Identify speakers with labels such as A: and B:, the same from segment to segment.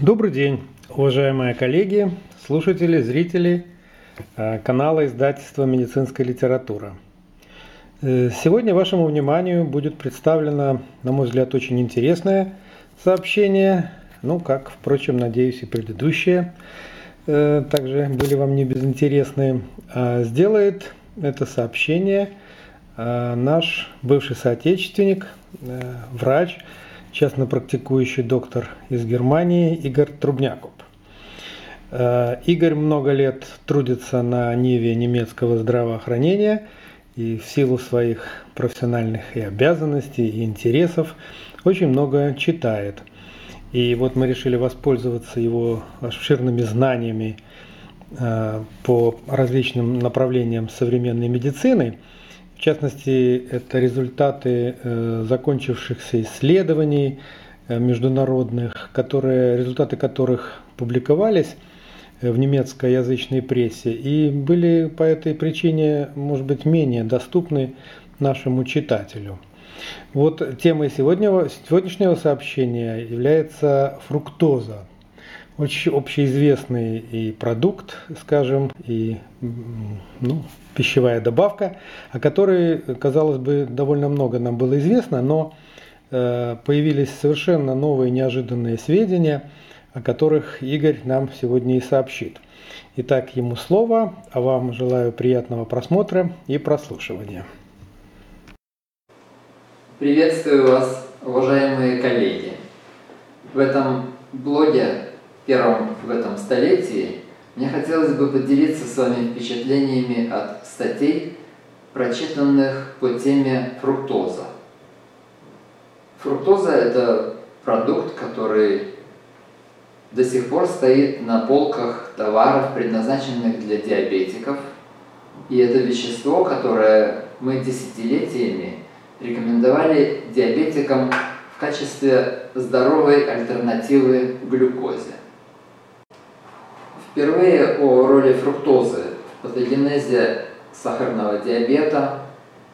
A: Добрый день, уважаемые коллеги, слушатели, зрители э, канала издательства «Медицинская литература». Э, сегодня вашему вниманию будет представлено, на мой взгляд, очень интересное сообщение, ну, как, впрочем, надеюсь, и предыдущие э, также были вам не безинтересны. А сделает это сообщение наш бывший соотечественник, врач, частно практикующий доктор из Германии Игорь Трубняков. Э, Игорь много лет трудится на ниве немецкого здравоохранения и в силу своих профессиональных и обязанностей, и интересов очень много читает. И вот мы решили воспользоваться его обширными знаниями э, по различным направлениям современной медицины – частности, это результаты э, закончившихся исследований э, международных, которые, результаты которых публиковались э, в немецкоязычной прессе и были по этой причине, может быть, менее доступны нашему читателю. Вот темой сегодняшнего, сегодняшнего сообщения является фруктоза, очень общеизвестный и продукт, скажем, и ну, пищевая добавка, о которой, казалось бы, довольно много нам было известно, но э, появились совершенно новые неожиданные сведения, о которых Игорь нам сегодня и сообщит. Итак, ему слово, а вам желаю приятного просмотра и прослушивания.
B: Приветствую вас, уважаемые коллеги. В этом блоге первом в этом столетии, мне хотелось бы поделиться с вами впечатлениями от статей, прочитанных по теме фруктоза. Фруктоза – это продукт, который до сих пор стоит на полках товаров, предназначенных для диабетиков. И это вещество, которое мы десятилетиями рекомендовали диабетикам в качестве здоровой альтернативы глюкозе. Впервые о роли фруктозы в патогенезе сахарного диабета,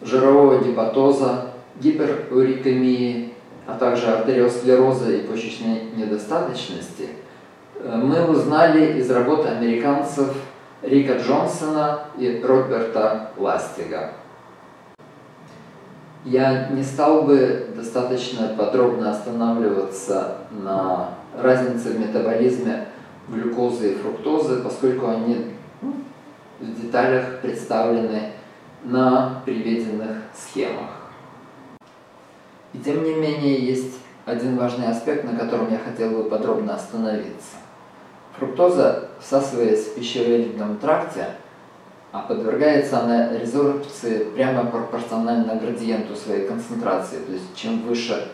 B: жирового гепатоза, гиперурикемии, а также артериосклероза и почечной недостаточности э, мы узнали из работы американцев Рика Джонсона и Роберта Ластига. Я не стал бы достаточно подробно останавливаться на разнице в метаболизме глюкозы и фруктозы, поскольку они ну, в деталях представлены на приведенных схемах. И тем не менее есть один важный аспект, на котором я хотел бы подробно остановиться. Фруктоза, всасываясь в пищеварительном тракте, а подвергается она резорбции прямо пропорционально градиенту своей концентрации. То есть чем выше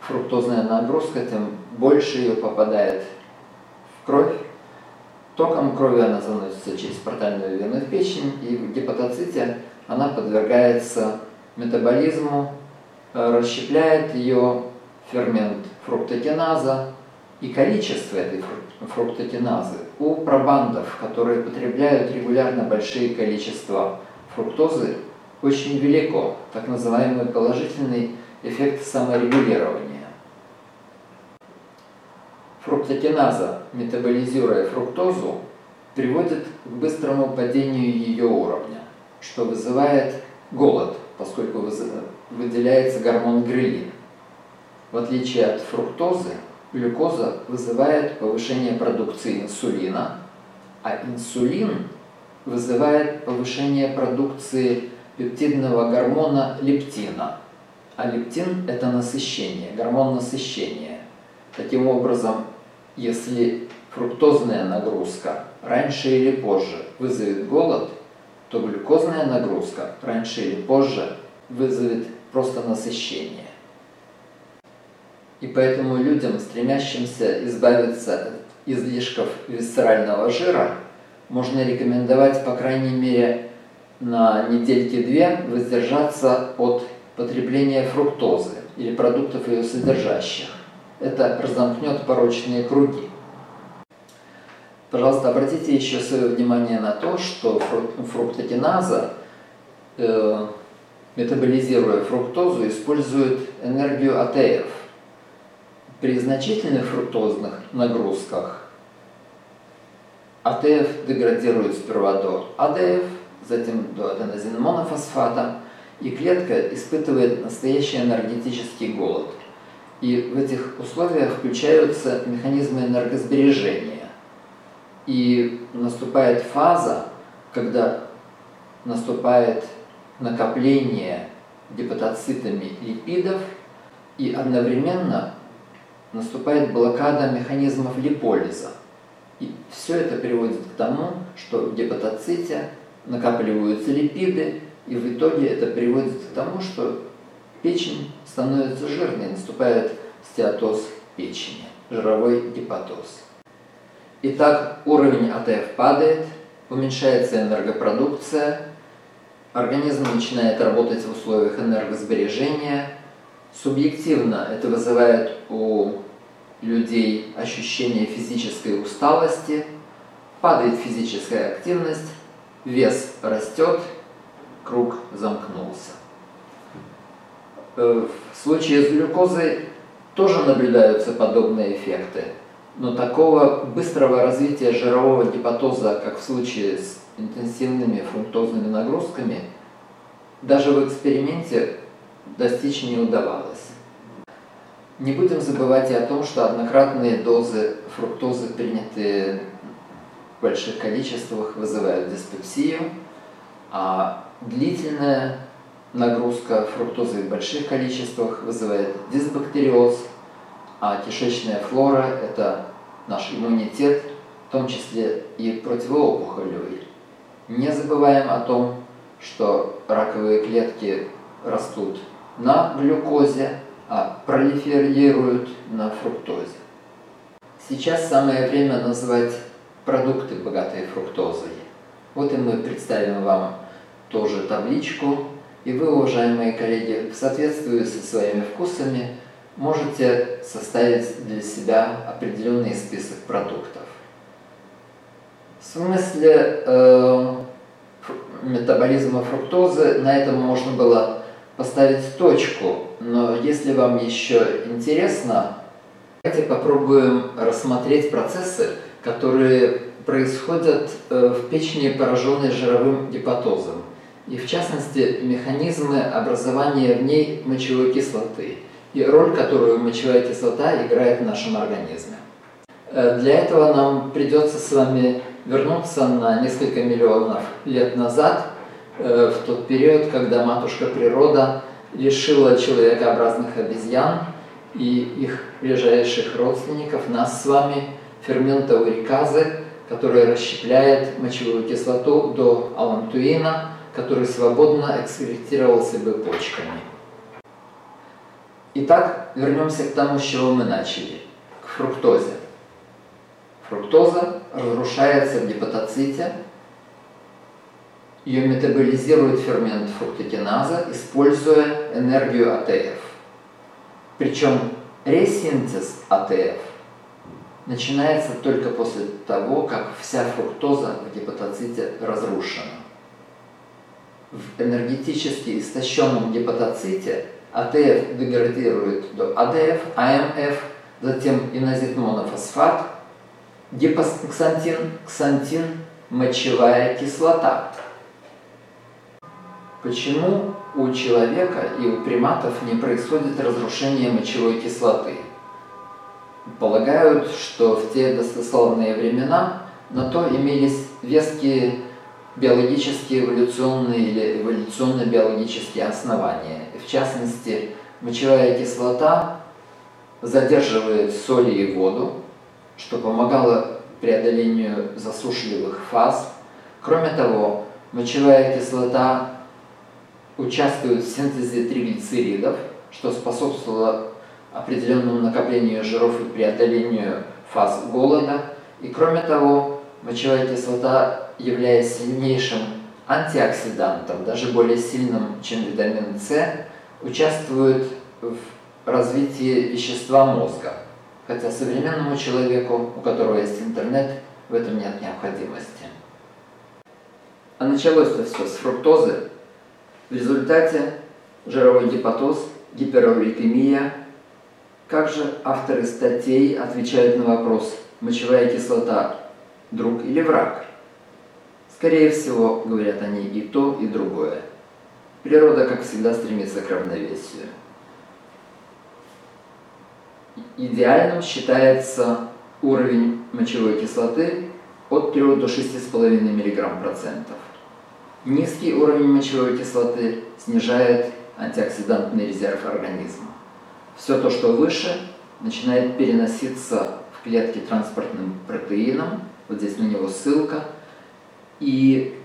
B: фруктозная нагрузка, тем больше ее попадает кровь. Током крови она заносится через портальную вену в печень, и в гепатоците она подвергается метаболизму, э, расщепляет ее фермент фруктокиназа, и количество этой фруктокиназы у пробандов, которые потребляют регулярно большие количества фруктозы, очень велико, так называемый положительный эффект саморегулирования. Фруктокиназа, метаболизируя фруктозу, приводит к быстрому падению ее уровня, что вызывает голод, поскольку выделяется гормон грелин. В отличие от фруктозы, глюкоза вызывает повышение продукции инсулина, а инсулин вызывает повышение продукции пептидного гормона лептина. А лептин – это насыщение, гормон насыщения. Таким образом, если фруктозная нагрузка раньше или позже вызовет голод, то глюкозная нагрузка раньше или позже вызовет просто насыщение. И поэтому людям, стремящимся избавиться от излишков висцерального жира, можно рекомендовать, по крайней мере, на недельки-две воздержаться от потребления фруктозы или продуктов ее содержащих это разомкнет порочные круги. Пожалуйста, обратите еще свое внимание на то, что фруктокиназа, э, метаболизируя фруктозу, использует энергию АТФ. При значительных фруктозных нагрузках АТФ деградирует сперва до АДФ, затем до аденозин-монофосфата, и клетка испытывает настоящий энергетический голод. И в этих условиях включаются механизмы энергосбережения. И наступает фаза, когда наступает накопление гепатоцитами липидов, и одновременно наступает блокада механизмов липолиза. И все это приводит к тому, что в гепатоците накапливаются липиды, и в итоге это приводит к тому, что печень становится жирной, наступает стеатоз печени, жировой гепатоз. Итак, уровень АТФ падает, уменьшается энергопродукция, организм начинает работать в условиях энергосбережения. Субъективно это вызывает у людей ощущение физической усталости, падает физическая активность, вес растет, круг замкнулся. Э, в случае с глюкозой тоже наблюдаются подобные эффекты, но такого быстрого развития жирового гепатоза, как в случае с интенсивными фруктозными нагрузками, даже в эксперименте достичь не удавалось. Не будем забывать и о том, что однократные дозы фруктозы, принятые в больших количествах, вызывают диспепсию, а длительная нагрузка фруктозы в больших количествах вызывает дисбактериоз, а кишечная флора – это наш иммунитет, в том числе и противоопухолевый. Не забываем о том, что раковые клетки растут на глюкозе, а пролиферируют на фруктозе. Сейчас самое время назвать продукты, богатые фруктозой. Вот и мы представим вам тоже табличку, и вы, уважаемые коллеги, в соответствии со своими вкусами можете составить для себя определенный список продуктов. В смысле э, метаболизма фруктозы на этом можно было поставить точку, но если вам еще интересно, давайте попробуем рассмотреть процессы, которые происходят э, в печени, пораженной жировым гепатозом и в частности механизмы образования в ней мочевой кислоты и роль, которую мочевая кислота играет в нашем организме. Э, для этого нам придется с вами вернуться на несколько миллионов лет назад, э, в тот период, когда матушка природа лишила человекообразных обезьян и их ближайших родственников, нас с вами, фермента уриказы, который расщепляет мочевую кислоту до алантуина, который свободно экскретировался бы почками. Итак, вернемся к тому, с чего мы начали, к фруктозе. Фруктоза разрушается в гепатоците, ее метаболизирует фермент фруктокиназа, используя энергию АТФ. Причем ресинтез АТФ начинается только после того, как вся фруктоза в гепатоците разрушена в энергетически истощенном гепатоците АТФ деградирует до АДФ, АМФ, затем инозитмонофосфат, гипоксантин, ксантин, мочевая кислота. Почему у человека и у приматов не происходит разрушение мочевой кислоты? Полагают, что в те достославные времена на то имелись веские биологические эволюционные или эволюционно-биологические основания. В частности, мочевая кислота задерживает соли и воду, что помогало преодолению засушливых фаз. Кроме того, мочевая кислота участвует в синтезе триглицеридов, что способствовало определенному накоплению жиров и преодолению фаз голода. И кроме того, мочевая кислота являясь сильнейшим антиоксидантом, даже более сильным, чем витамин С, участвует в развитии вещества мозга. Хотя современному человеку, у которого есть интернет, в этом нет необходимости. А началось-то все с фруктозы. В результате жировой гепатоз, гиперурикемия, Как же авторы статей отвечают на вопрос, мочевая кислота – друг или враг? Скорее всего, говорят они и то, и другое. Природа, как всегда, стремится к равновесию. Идеальным считается уровень мочевой кислоты от 3 до 6,5 мг процентов. Низкий уровень мочевой кислоты снижает антиоксидантный резерв организма. Все то, что выше, начинает переноситься в клетки транспортным протеином, вот здесь на него ссылка, и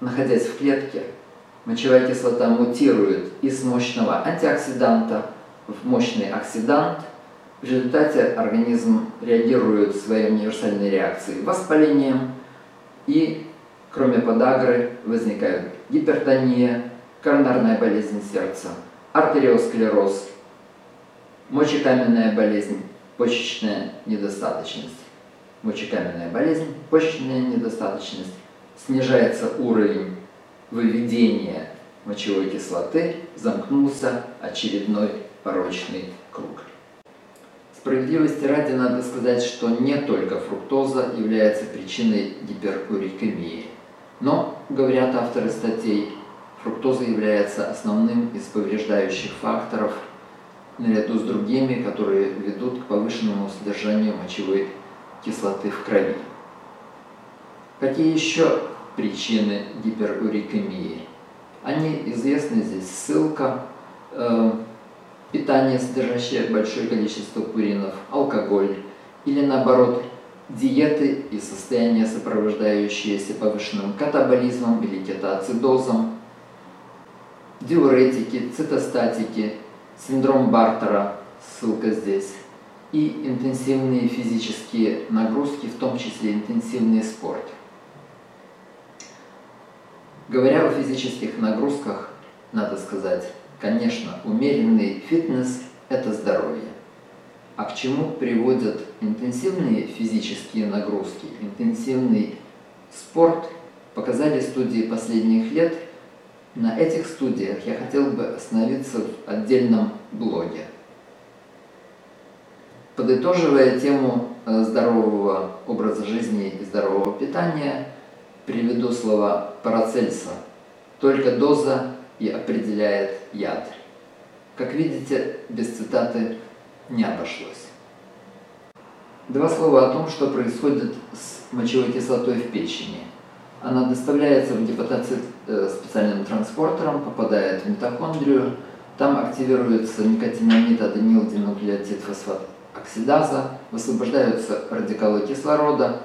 B: находясь в клетке, мочевая кислота мутирует из мощного антиоксиданта в мощный оксидант. В результате организм реагирует своей универсальной реакцией воспалением и Кроме подагры возникают гипертония, коронарная болезнь сердца, артериосклероз, мочекаменная болезнь, почечная недостаточность. Мочекаменная болезнь, почечная недостаточность. Снижается уровень выведения мочевой кислоты, замкнулся очередной порочный круг. Справедливости ради надо сказать, что не только фруктоза является причиной гиперурикемии. Но, говорят авторы статей, фруктоза является основным из повреждающих факторов наряду с другими, которые ведут к повышенному содержанию мочевой кислоты в крови. Какие еще причины гиперурикемии? Они известны здесь. Ссылка. Э, питание, содержащее большое количество пуринов, алкоголь или наоборот диеты и состояния, сопровождающиеся повышенным катаболизмом или кетоацидозом, диуретики, цитостатики, синдром Бартера, ссылка здесь, и интенсивные физические нагрузки, в том числе интенсивный спорт. Говоря о физических нагрузках, надо сказать, конечно, умеренный фитнес – это здоровье. А к чему приводят интенсивные физические нагрузки, интенсивный спорт, показали студии последних лет. На этих студиях я хотел бы остановиться в отдельном блоге. Подытоживая тему э, здорового образа жизни и здорового питания, приведу слова Парацельса. Только доза и определяет яд. Как видите, без цитаты не обошлось. Два слова о том, что происходит с мочевой кислотой в печени. Она доставляется в гепатоцит э, специальным транспортером, попадает в митохондрию, там активируется никотинамид, аденил, динуклеотид, фосфат, оксидаза, высвобождаются радикалы кислорода,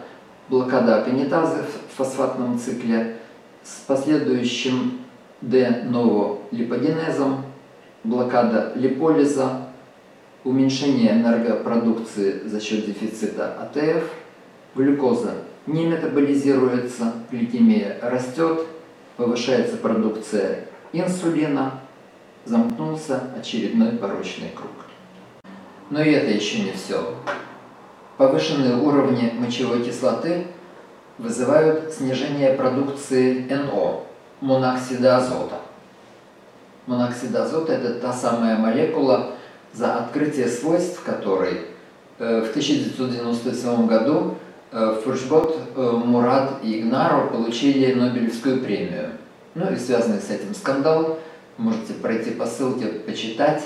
B: блокада аконитазы в фосфатном цикле с последующим де-новолипогенезом, блокада липолиза, уменьшение энергопродукции за счет дефицита АТФ, глюкоза не метаболизируется, гликемия растет, повышается продукция инсулина, замкнулся очередной порочный круг. Но и это еще не все. Повышенные уровни мочевой кислоты вызывают снижение продукции НО, моноксида азота. Моноксид азота – это та самая молекула, за открытие свойств которой э, в 1997 году э, Фуршбот, э, Мурат и Игнару получили Нобелевскую премию. Ну и связанный с этим скандал, можете пройти по ссылке, почитать.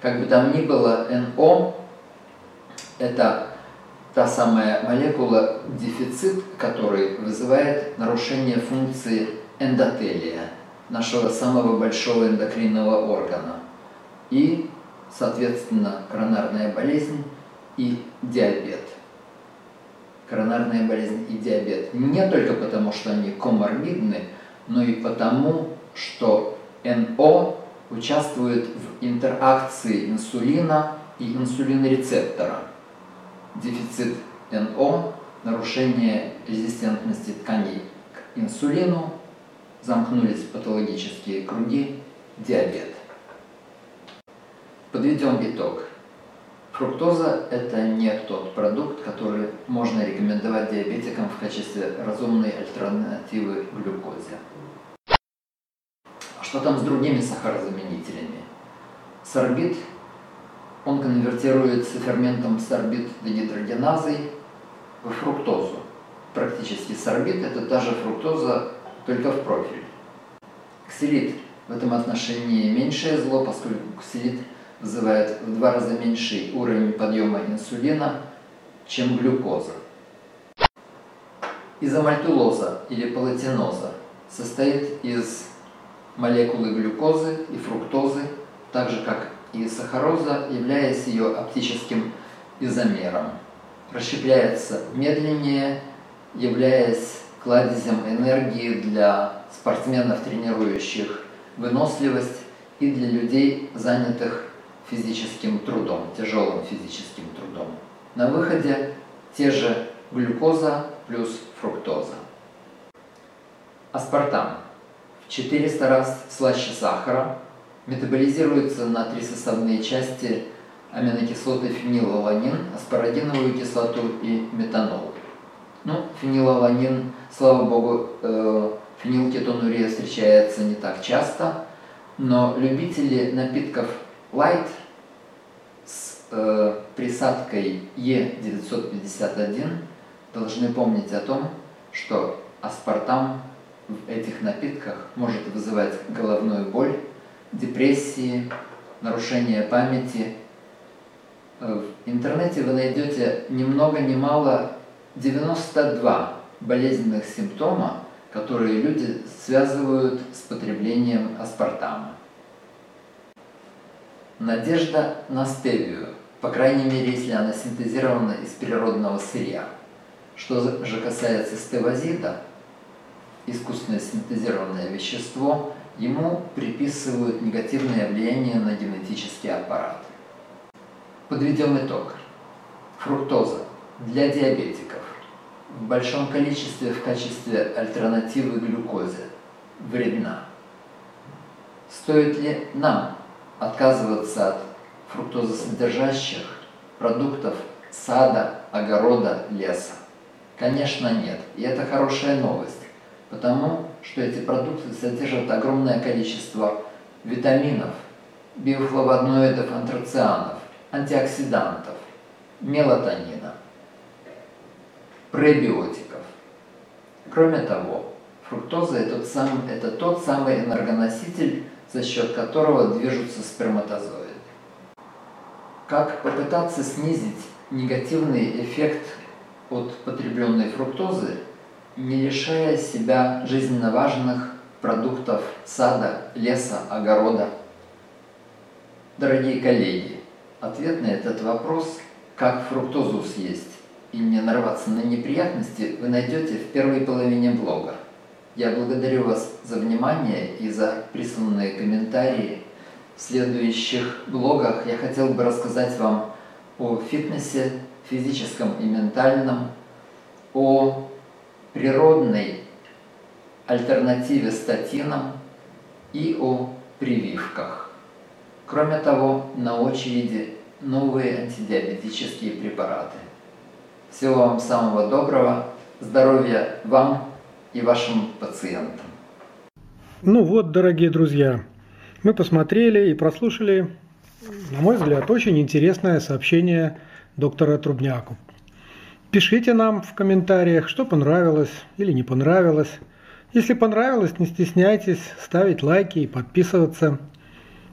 B: Как бы там ни было, НО – это та самая молекула, дефицит который вызывает нарушение функции эндотелия, нашего самого большого эндокринного органа. И соответственно, коронарная болезнь и диабет. Коронарная болезнь и диабет не только потому, что они коморбидны, но и потому, что НО участвует в интеракции инсулина и инсулинорецептора. Дефицит НО, нарушение резистентности тканей к инсулину, замкнулись патологические круги, диабет. Подведем итог. Фруктоза – это не тот продукт, который можно рекомендовать диабетикам в качестве разумной альтернативы глюкозе. А что там с другими сахарозаменителями? Сорбит он конвертируется ферментом сорбит дегидрогеназой в фруктозу. Практически сорбит – это та же фруктоза, только в профиль. Ксилит в этом отношении меньшее зло, поскольку ксилит вызывает в два раза меньший уровень подъема инсулина, чем глюкоза. Изомальтулоза или палатиноза состоит из молекулы глюкозы и фруктозы, так же как и сахароза, являясь ее оптическим изомером. Расщепляется медленнее, являясь кладезем энергии для спортсменов, тренирующих выносливость, и для людей, занятых физическим трудом, тяжелым физическим трудом. На выходе те же глюкоза плюс фруктоза. Аспартам в 400 раз слаще сахара, метаболизируется на три составные части аминокислоты фенилаланин, аспарагиновую кислоту и метанол. Ну, фенилаланин, слава богу, э, фенилкетонурия встречается не так часто, но любители напитков light с э, присадкой Е951 должны помнить о том, что аспартам в этих напитках может вызывать головную боль, депрессии, нарушение памяти. Э, в интернете вы найдете ни много ни мало 92 болезненных симптома, которые люди связывают с потреблением аспартама. Надежда на стевию, по крайней мере, если она синтезирована из природного сырья. Что же касается стевозида, искусственно синтезированное вещество, ему приписывают негативное влияние на генетический аппарат. Подведем итог. Фруктоза для диабетиков в большом количестве в качестве альтернативы глюкозе вредна. Стоит ли нам отказываться от фруктозосодержащих продуктов сада, огорода, леса? Конечно, нет. И это хорошая новость, потому что эти продукты содержат огромное количество витаминов, биофлавоноидов, антрацианов, антиоксидантов, мелатонина, пребиотиков. Кроме того, фруктоза это, сам, это тот самый энергоноситель, за счет которого движутся сперматозоиды. Как попытаться снизить негативный эффект от потребленной фруктозы, не лишая себя жизненно важных продуктов сада, леса, огорода? Дорогие коллеги, ответ на этот вопрос, как фруктозу съесть и не нарваться на неприятности, вы найдете в первой половине блога. Я благодарю вас за внимание и за присланные комментарии. В следующих блогах я хотел бы рассказать вам о фитнесе, физическом и ментальном, о природной альтернативе статинам и о прививках. Кроме того, на очереди новые антидиабетические препараты. Всего вам самого доброго, здоровья вам и вашим пациентам.
A: Ну вот, дорогие друзья, мы посмотрели и прослушали, на мой взгляд, очень интересное сообщение доктора Трубняку. Пишите нам в комментариях, что понравилось или не понравилось. Если понравилось, не стесняйтесь ставить лайки и подписываться.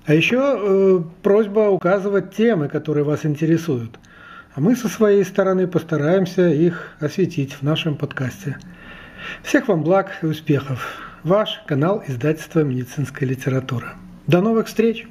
A: А еще э, просьба указывать темы, которые вас интересуют. А мы со своей стороны постараемся их осветить в нашем подкасте. Всех вам благ и успехов. Ваш канал издательства «Медицинская литература». До новых встреч!